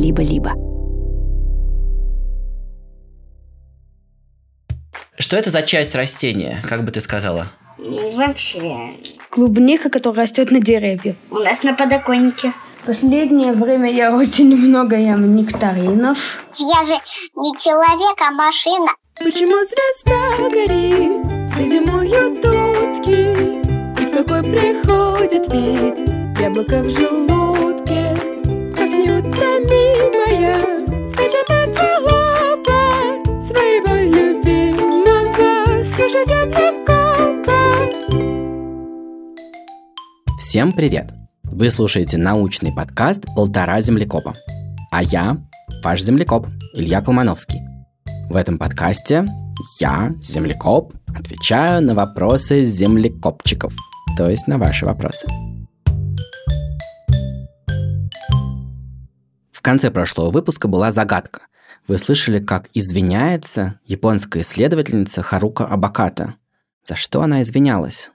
либо-либо. Что это за часть растения, как бы ты сказала? Вообще, Клубника, которая растет на деревьях. у нас на подоконнике. Последнее время я очень много ем нектаринов. Я же не человек, а машина. Почему звезда горит, где зимуют утки, И в какой приходит вид яблоко в желудке, слушай землекопа Всем привет! Вы слушаете научный подкаст «Полтора землекопа». А я ваш землекоп Илья Колмановский. В этом подкасте я, землекоп, отвечаю на вопросы землекопчиков, то есть на ваши вопросы. В конце прошлого выпуска была загадка вы слышали, как извиняется японская исследовательница Харука Абаката. За что она извинялась?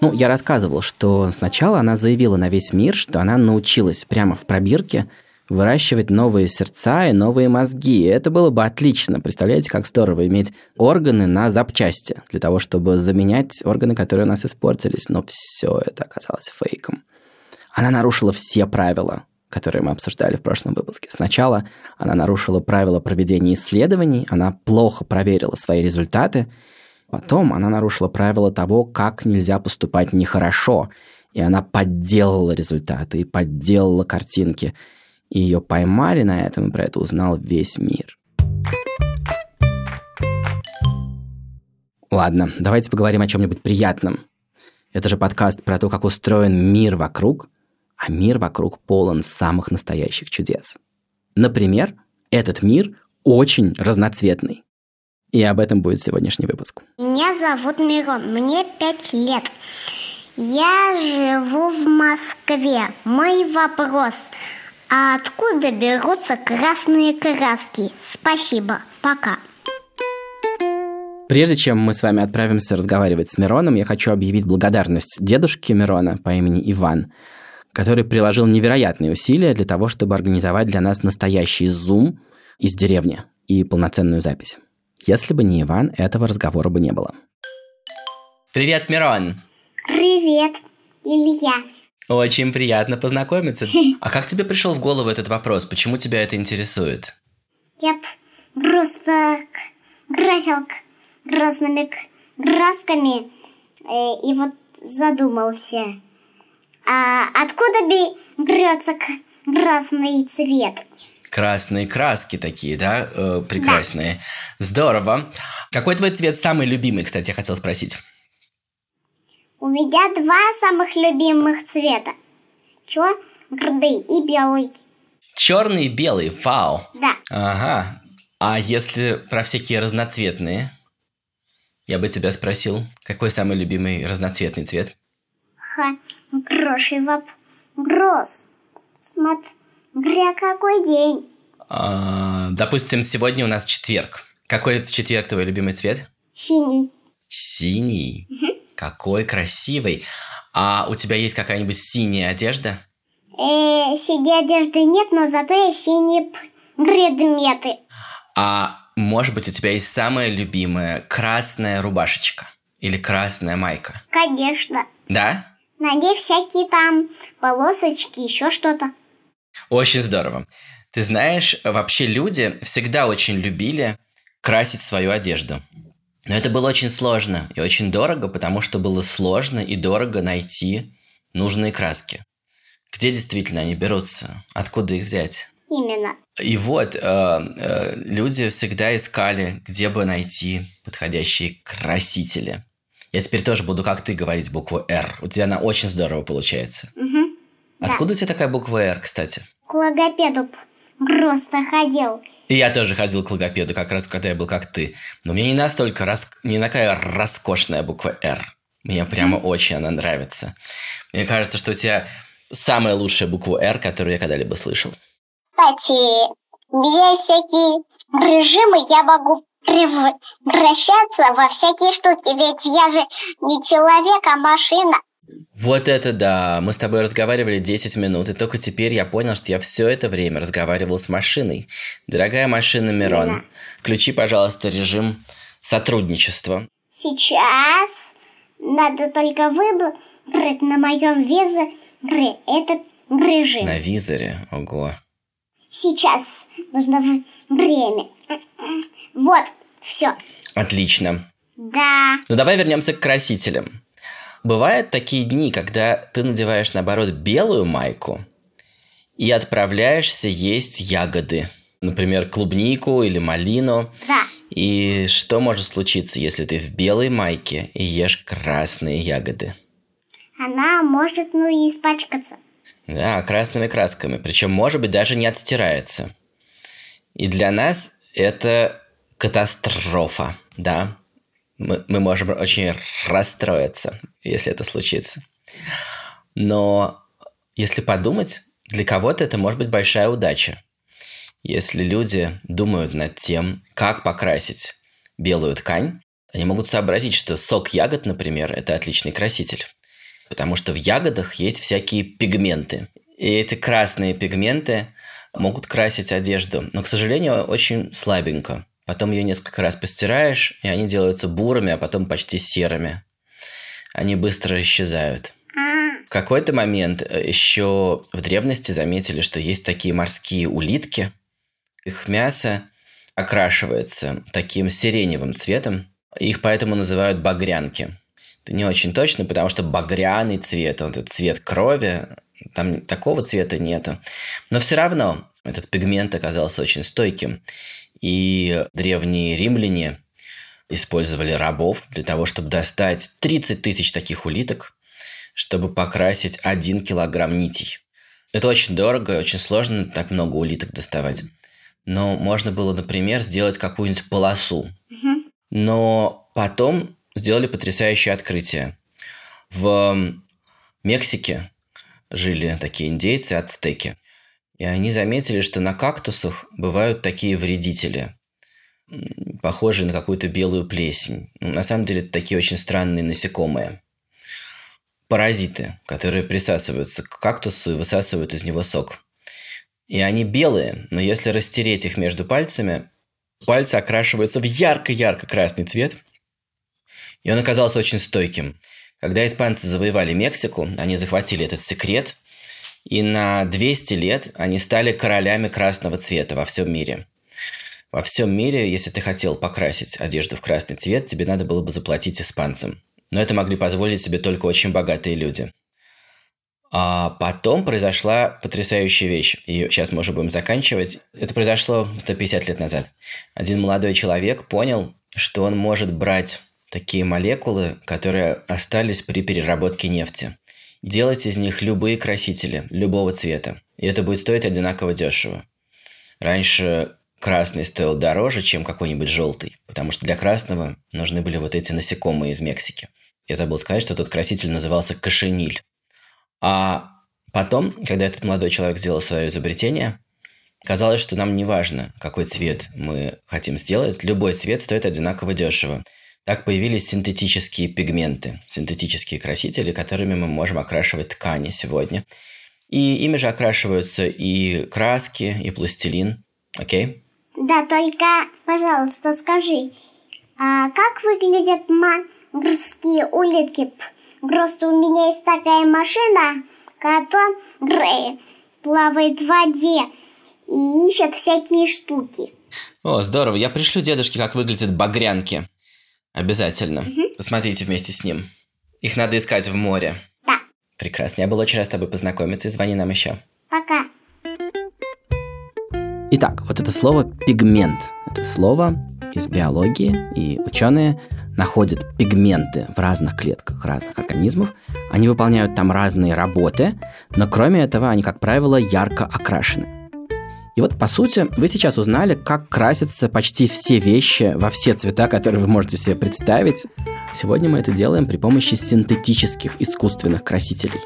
Ну, я рассказывал, что сначала она заявила на весь мир, что она научилась прямо в пробирке выращивать новые сердца и новые мозги. И это было бы отлично. Представляете, как здорово иметь органы на запчасти для того, чтобы заменять органы, которые у нас испортились. Но все это оказалось фейком. Она нарушила все правила, которые мы обсуждали в прошлом выпуске. Сначала она нарушила правила проведения исследований, она плохо проверила свои результаты, Потом она нарушила правила того, как нельзя поступать нехорошо, и она подделала результаты и подделала картинки. И ее поймали на этом, и про это узнал весь мир. Ладно, давайте поговорим о чем-нибудь приятном. Это же подкаст про то, как устроен мир вокруг, а мир вокруг полон самых настоящих чудес. Например, этот мир очень разноцветный. И об этом будет сегодняшний выпуск. Меня зовут Мирон, мне пять лет. Я живу в Москве. Мой вопрос. А откуда берутся красные краски? Спасибо. Пока. Прежде чем мы с вами отправимся разговаривать с Мироном, я хочу объявить благодарность дедушке Мирона по имени Иван, который приложил невероятные усилия для того, чтобы организовать для нас настоящий зум из деревни и полноценную запись. Если бы не Иван, этого разговора бы не было. Привет, Мирон! Привет, Илья. Очень приятно познакомиться. А как тебе пришел в голову этот вопрос? Почему тебя это интересует? Я просто красил красными красками э, и вот задумался. А откуда берется красный цвет? Красные краски такие, да? Э, прекрасные. Здорово. Какой твой цвет самый любимый, кстати, я хотел спросить? У меня два самых любимых цвета. Черный и белый. Черный и белый, вау. Да. Ага. А если про всякие разноцветные? Я бы тебя спросил, какой самый любимый разноцветный цвет? Ха, хороший вопрос. Смотря какой день. А, допустим, сегодня у нас четверг. Какой четверг твой любимый цвет? Синий. Синий. Какой красивый. А у тебя есть какая-нибудь синяя одежда? Э, синей одежды нет, но зато есть синие предметы. А может быть, у тебя есть самая любимая красная рубашечка? Или красная майка? Конечно. Да? На ней всякие там полосочки, еще что-то. Очень здорово. Ты знаешь, вообще люди всегда очень любили красить свою одежду. Но это было очень сложно и очень дорого, потому что было сложно и дорого найти нужные краски. Где действительно они берутся? Откуда их взять? Именно. И вот э, э, люди всегда искали, где бы найти подходящие красители. Я теперь тоже буду, как ты, говорить букву «Р». У тебя она очень здорово получается. Угу. Откуда у тебя такая буква «Р», кстати? К логопеду просто ходил. И я тоже ходил к логопеду, как раз когда я был как ты. Но мне не настолько, рас... не такая роскошная буква «Р». Мне прямо очень она нравится. Мне кажется, что у тебя самая лучшая буква «Р», которую я когда-либо слышал. Кстати, меня есть всякие режимы, я могу превращаться во всякие штуки, ведь я же не человек, а машина. Вот это да! Мы с тобой разговаривали 10 минут, и только теперь я понял, что я все это время разговаривал с машиной. Дорогая машина Мирон, включи, пожалуйста, режим сотрудничества. Сейчас надо только выбрать на моем визоре этот режим. На визоре? Ого. Сейчас нужно время. Вот, все. Отлично. Да. Ну давай вернемся к красителям. Бывают такие дни, когда ты надеваешь, наоборот, белую майку и отправляешься есть ягоды. Например, клубнику или малину. Да. И что может случиться, если ты в белой майке и ешь красные ягоды? Она может, ну, и испачкаться. Да, красными красками. Причем, может быть, даже не отстирается. И для нас это катастрофа, да. Мы, мы можем очень расстроиться, если это случится. Но если подумать, для кого-то это может быть большая удача. Если люди думают над тем, как покрасить белую ткань, они могут сообразить, что сок ягод, например, это отличный краситель. Потому что в ягодах есть всякие пигменты. И эти красные пигменты могут красить одежду, но, к сожалению, очень слабенько. Потом ее несколько раз постираешь, и они делаются бурыми, а потом почти серыми. Они быстро исчезают. В какой-то момент э, еще в древности заметили, что есть такие морские улитки. Их мясо окрашивается таким сиреневым цветом. Их поэтому называют багрянки. Это не очень точно, потому что багряный цвет, вот этот цвет крови, там такого цвета нету. Но все равно этот пигмент оказался очень стойким. И древние римляне использовали рабов для того, чтобы достать 30 тысяч таких улиток, чтобы покрасить 1 килограмм нитей. Это очень дорого и очень сложно так много улиток доставать. Но можно было, например, сделать какую-нибудь полосу. Но потом сделали потрясающее открытие. В Мексике жили такие индейцы, ацтеки. И они заметили, что на кактусах бывают такие вредители, похожие на какую-то белую плесень. Ну, на самом деле, это такие очень странные насекомые. Паразиты, которые присасываются к кактусу и высасывают из него сок. И они белые, но если растереть их между пальцами, пальцы окрашиваются в ярко-ярко красный цвет, и он оказался очень стойким. Когда испанцы завоевали Мексику, они захватили этот секрет, и на 200 лет они стали королями красного цвета во всем мире. Во всем мире, если ты хотел покрасить одежду в красный цвет, тебе надо было бы заплатить испанцам. Но это могли позволить себе только очень богатые люди. А потом произошла потрясающая вещь. И сейчас мы уже будем заканчивать. Это произошло 150 лет назад. Один молодой человек понял, что он может брать такие молекулы, которые остались при переработке нефти. Делать из них любые красители, любого цвета. И это будет стоить одинаково дешево. Раньше красный стоил дороже, чем какой-нибудь желтый, потому что для красного нужны были вот эти насекомые из Мексики. Я забыл сказать, что тот краситель назывался кошениль. А потом, когда этот молодой человек сделал свое изобретение, казалось, что нам не важно, какой цвет мы хотим сделать, любой цвет стоит одинаково дешево. Так появились синтетические пигменты, синтетические красители, которыми мы можем окрашивать ткани сегодня. И ими же окрашиваются и краски, и пластилин. Окей? Да, только, пожалуйста, скажи, а как выглядят морские улитки? Просто у меня есть такая машина, которая плавает в воде и ищет всякие штуки. О, здорово. Я пришлю дедушке, как выглядят багрянки. Обязательно. Посмотрите вместе с ним. Их надо искать в море. Да, Прекрасно. Я был очень рад с тобой познакомиться и звони нам еще. пока. Итак, вот это слово пигмент. Это слово из биологии, и ученые находят пигменты в разных клетках разных организмов. Они выполняют там разные работы, но кроме этого они, как правило, ярко окрашены. И вот, по сути, вы сейчас узнали, как красятся почти все вещи во все цвета, которые вы можете себе представить. Сегодня мы это делаем при помощи синтетических искусственных красителей.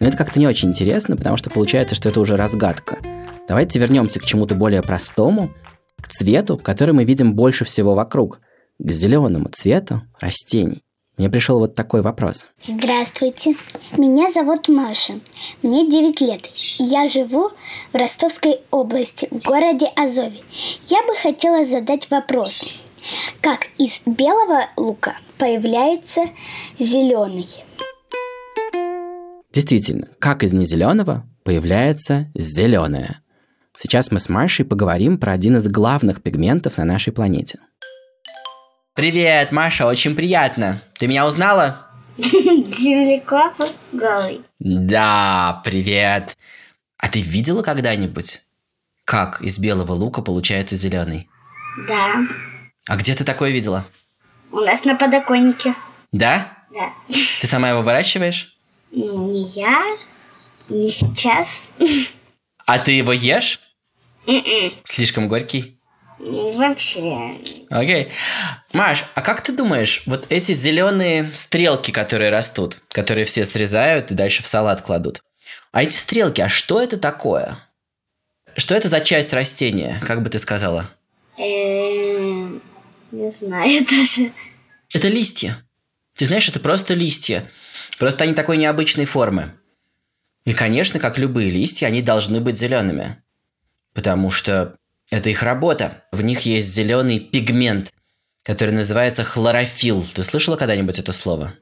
Но это как-то не очень интересно, потому что получается, что это уже разгадка. Давайте вернемся к чему-то более простому, к цвету, который мы видим больше всего вокруг, к зеленому цвету растений. Мне пришел вот такой вопрос. Здравствуйте, меня зовут Маша, мне 9 лет. Я живу в Ростовской области, в городе Азове. Я бы хотела задать вопрос. Как из белого лука появляется зеленый? Действительно, как из незеленого появляется зеленое. Сейчас мы с Машей поговорим про один из главных пигментов на нашей планете. Привет, Маша, очень приятно. Ты меня узнала? Землекоп голый. Да, привет. А ты видела когда-нибудь, как из белого лука получается зеленый? Да. А где ты такое видела? У нас на подоконнике. Да? Да. Ты сама его выращиваешь? Не я, не сейчас. А ты его ешь? М-м. Слишком горький? Вообще. Окей. Маш, а как ты думаешь, вот эти зеленые стрелки, которые растут, которые все срезают и дальше в салат кладут, а эти стрелки, а что это такое? Что это за часть растения, как бы ты сказала? Эм, Не знаю даже. Это листья. Ты знаешь, это просто листья. Просто они такой необычной формы. И, конечно, как любые листья, они должны быть зелеными. Потому что это их работа. В них есть зеленый пигмент, который называется хлорофилл. Ты слышала когда-нибудь это слово?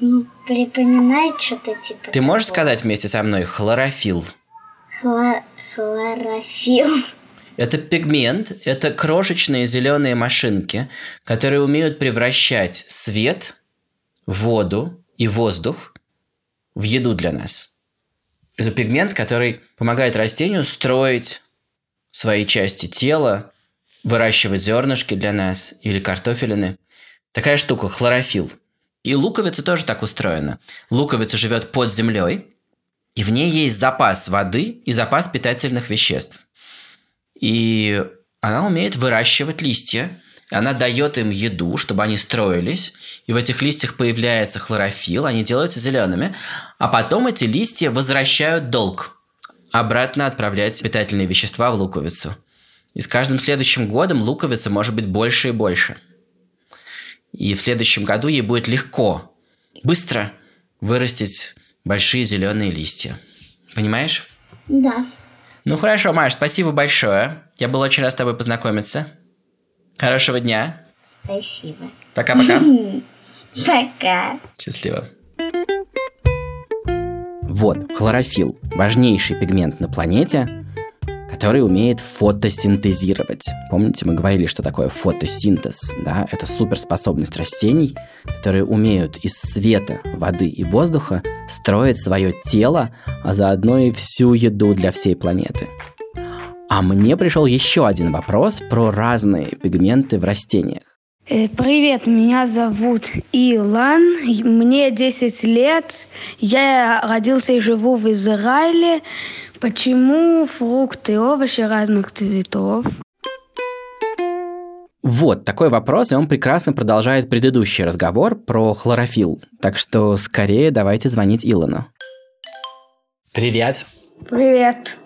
Ну, припоминает что-то типа Ты можешь такого. сказать вместе со мной хлорофилл? Хло- Хлорофилл. Это пигмент, это крошечные зеленые машинки, которые умеют превращать свет, воду и воздух в еду для нас. Это пигмент, который помогает растению строить свои части тела, выращивать зернышки для нас или картофелины. Такая штука, хлорофилл. И луковица тоже так устроена. Луковица живет под землей, и в ней есть запас воды и запас питательных веществ. И она умеет выращивать листья. Она дает им еду, чтобы они строились. И в этих листьях появляется хлорофилл, они делаются зелеными. А потом эти листья возвращают долг. Обратно отправлять питательные вещества в луковицу. И с каждым следующим годом луковица может быть больше и больше. И в следующем году ей будет легко, быстро вырастить большие зеленые листья. Понимаешь? Да. Ну хорошо, Маш, спасибо большое. Я был очень рад с тобой познакомиться. Хорошего дня. Спасибо. Пока-пока. Пока. Счастливо. Вот, хлорофилл. Важнейший пигмент на планете, который умеет фотосинтезировать. Помните, мы говорили, что такое фотосинтез, да? Это суперспособность растений, которые умеют из света, воды и воздуха строить свое тело, а заодно и всю еду для всей планеты. А мне пришел еще один вопрос про разные пигменты в растениях. Э, Привет, меня зовут Илан, мне 10 лет, я родился и живу в Израиле. Почему фрукты и овощи разных цветов? Вот такой вопрос, и он прекрасно продолжает предыдущий разговор про хлорофилл. Так что скорее давайте звонить Илону. Привет. Привет.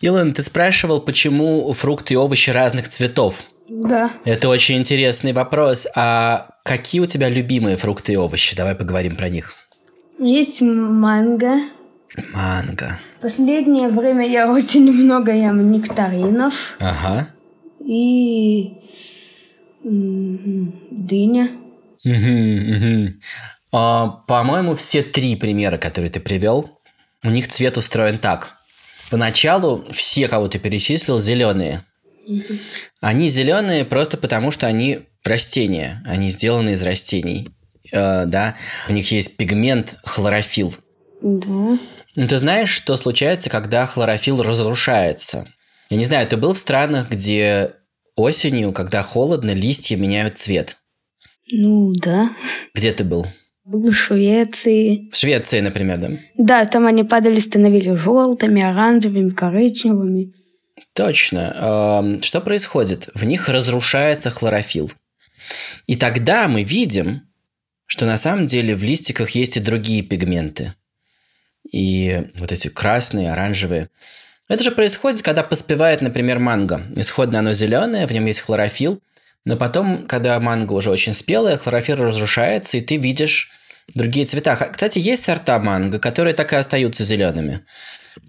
Илон, ты спрашивал, почему фрукты и овощи разных цветов. Да. Это очень интересный вопрос. А какие у тебя любимые фрукты и овощи? Давай поговорим про них. Есть манго. Манго. В последнее время я очень много ем нектаринов Ага. и дыня. Мгм, мгм. А, по-моему, все три примера, которые ты привел, у них цвет устроен так. Поначалу все, кого ты перечислил, зеленые. Они зеленые просто потому, что они растения, они сделаны из растений. Э, да, у них есть пигмент хлорофилл. Да. Ну, ты знаешь, что случается, когда хлорофилл разрушается? Я не знаю, ты был в странах, где осенью, когда холодно, листья меняют цвет? Ну да. Где ты был? Был в Швеции. В Швеции, например, да? Да, там они падали, становились желтыми, оранжевыми, коричневыми. Точно. Что происходит? В них разрушается хлорофилл. И тогда мы видим, что на самом деле в листиках есть и другие пигменты. И вот эти красные, оранжевые. Это же происходит, когда поспевает, например, манго. Исходно оно зеленое, в нем есть хлорофилл, но потом, когда манго уже очень спелая, хлорофилл разрушается, и ты видишь другие цвета. Кстати, есть сорта манго, которые так и остаются зелеными.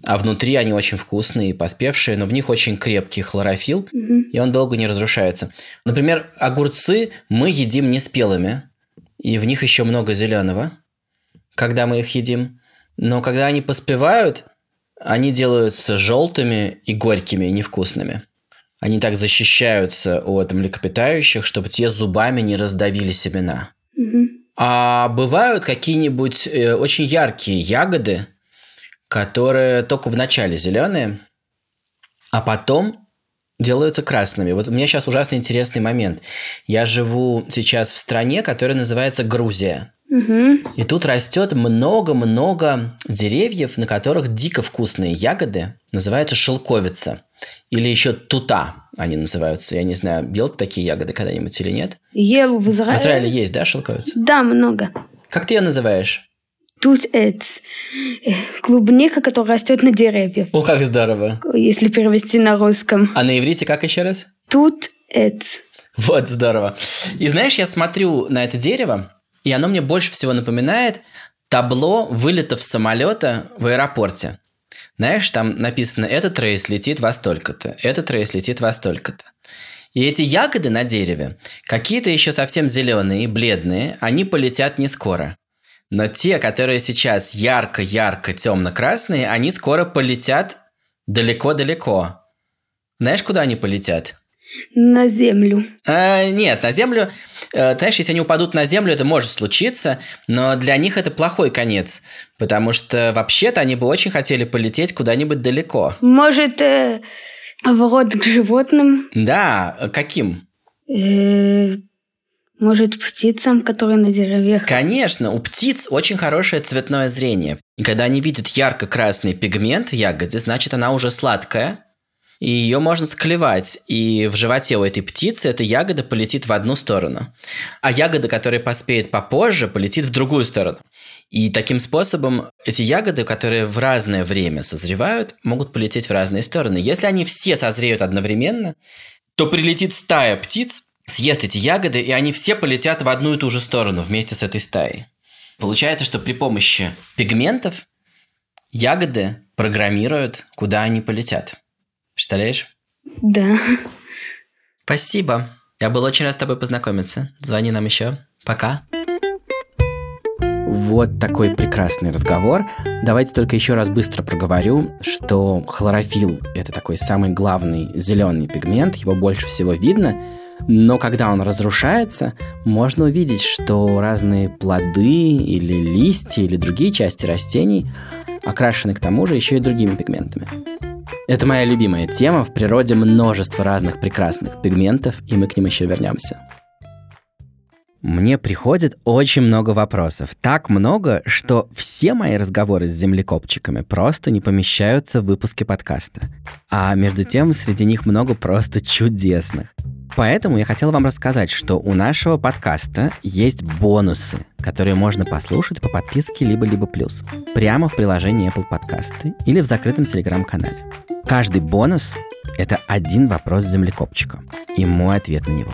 А внутри они очень вкусные и поспевшие, но в них очень крепкий хлорофилл, и он долго не разрушается. Например, огурцы мы едим не спелыми, и в них еще много зеленого, когда мы их едим. Но когда они поспевают, они делаются желтыми и горькими, и невкусными. Они так защищаются от млекопитающих, чтобы те зубами не раздавили семена. А бывают какие-нибудь э, очень яркие ягоды, которые только в начале зеленые, а потом делаются красными. Вот у меня сейчас ужасно интересный момент. Я живу сейчас в стране, которая называется Грузия. Угу. И тут растет много-много деревьев, на которых дико вкусные ягоды, называются шелковица. Или еще тута они называются. Я не знаю, ел ты такие ягоды когда-нибудь или нет? Ел в Израиле. В Израиле есть, да, шелковица? Да, много. Как ты ее называешь? Тут это э, клубника, которая растет на деревьях. О, как здорово. Если перевести на русском. А на иврите как еще раз? Тут это. Вот, здорово. И знаешь, я смотрю на это дерево, и оно мне больше всего напоминает табло вылетов самолета в аэропорте. Знаешь, там написано, этот рейс летит во столько-то, этот рейс летит во столько-то. И эти ягоды на дереве, какие-то еще совсем зеленые бледные, они полетят не скоро. Но те, которые сейчас ярко-ярко темно-красные, они скоро полетят далеко-далеко. Знаешь, куда они полетят? На землю. А, нет, на землю, э, знаешь, если они упадут на землю, это может случиться, но для них это плохой конец, потому что вообще-то они бы очень хотели полететь куда-нибудь далеко. Может, э, в рот к животным? Да, каким? Э, может, птицам, которые на деревьях? Конечно, у птиц очень хорошее цветное зрение. И когда они видят ярко-красный пигмент в ягоде, значит, она уже сладкая, и ее можно склевать, и в животе у этой птицы эта ягода полетит в одну сторону. А ягода, которая поспеет попозже, полетит в другую сторону. И таким способом эти ягоды, которые в разное время созревают, могут полететь в разные стороны. Если они все созреют одновременно, то прилетит стая птиц, съест эти ягоды, и они все полетят в одну и ту же сторону вместе с этой стаей. Получается, что при помощи пигментов ягоды программируют, куда они полетят. Представляешь? Да. Спасибо. Я был очень рад с тобой познакомиться. Звони нам еще. Пока. Вот такой прекрасный разговор. Давайте только еще раз быстро проговорю, что хлорофилл – это такой самый главный зеленый пигмент, его больше всего видно, но когда он разрушается, можно увидеть, что разные плоды или листья или другие части растений окрашены к тому же еще и другими пигментами. Это моя любимая тема. В природе множество разных прекрасных пигментов, и мы к ним еще вернемся. Мне приходит очень много вопросов. Так много, что все мои разговоры с землекопчиками просто не помещаются в выпуске подкаста. А между тем, среди них много просто чудесных. Поэтому я хотел вам рассказать, что у нашего подкаста есть бонусы, которые можно послушать по подписке либо-либо плюс, прямо в приложении Apple Podcasts или в закрытом телеграм-канале. Каждый бонус — это один вопрос землекопчика и мой ответ на него.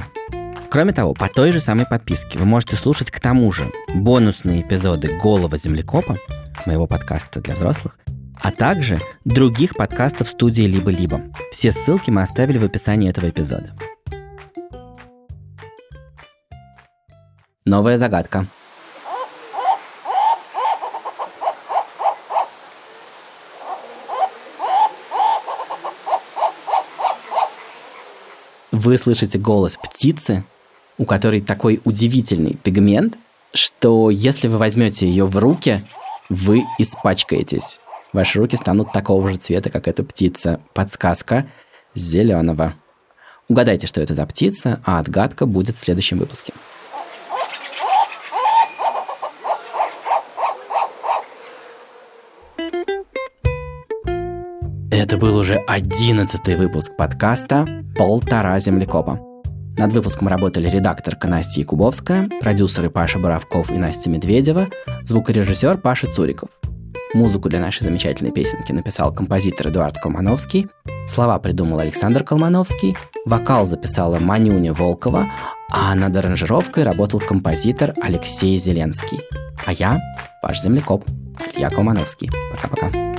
Кроме того, по той же самой подписке вы можете слушать к тому же бонусные эпизоды «Голого землекопа», моего подкаста для взрослых, а также других подкастов студии «Либо-либо». Все ссылки мы оставили в описании этого эпизода. Новая загадка. Вы слышите голос птицы, у которой такой удивительный пигмент, что если вы возьмете ее в руки, вы испачкаетесь. Ваши руки станут такого же цвета, как эта птица. Подсказка зеленого. Угадайте, что это за птица, а отгадка будет в следующем выпуске. Это был уже одиннадцатый выпуск подкаста «Полтора землекопа». Над выпуском работали редакторка Настя Якубовская, продюсеры Паша Боровков и Настя Медведева, звукорежиссер Паша Цуриков. Музыку для нашей замечательной песенки написал композитор Эдуард Колмановский. Слова придумал Александр Колмановский. Вокал записала Манюня Волкова. А над аранжировкой работал композитор Алексей Зеленский. А я, ваш землекоп, Илья Колмановский. Пока-пока.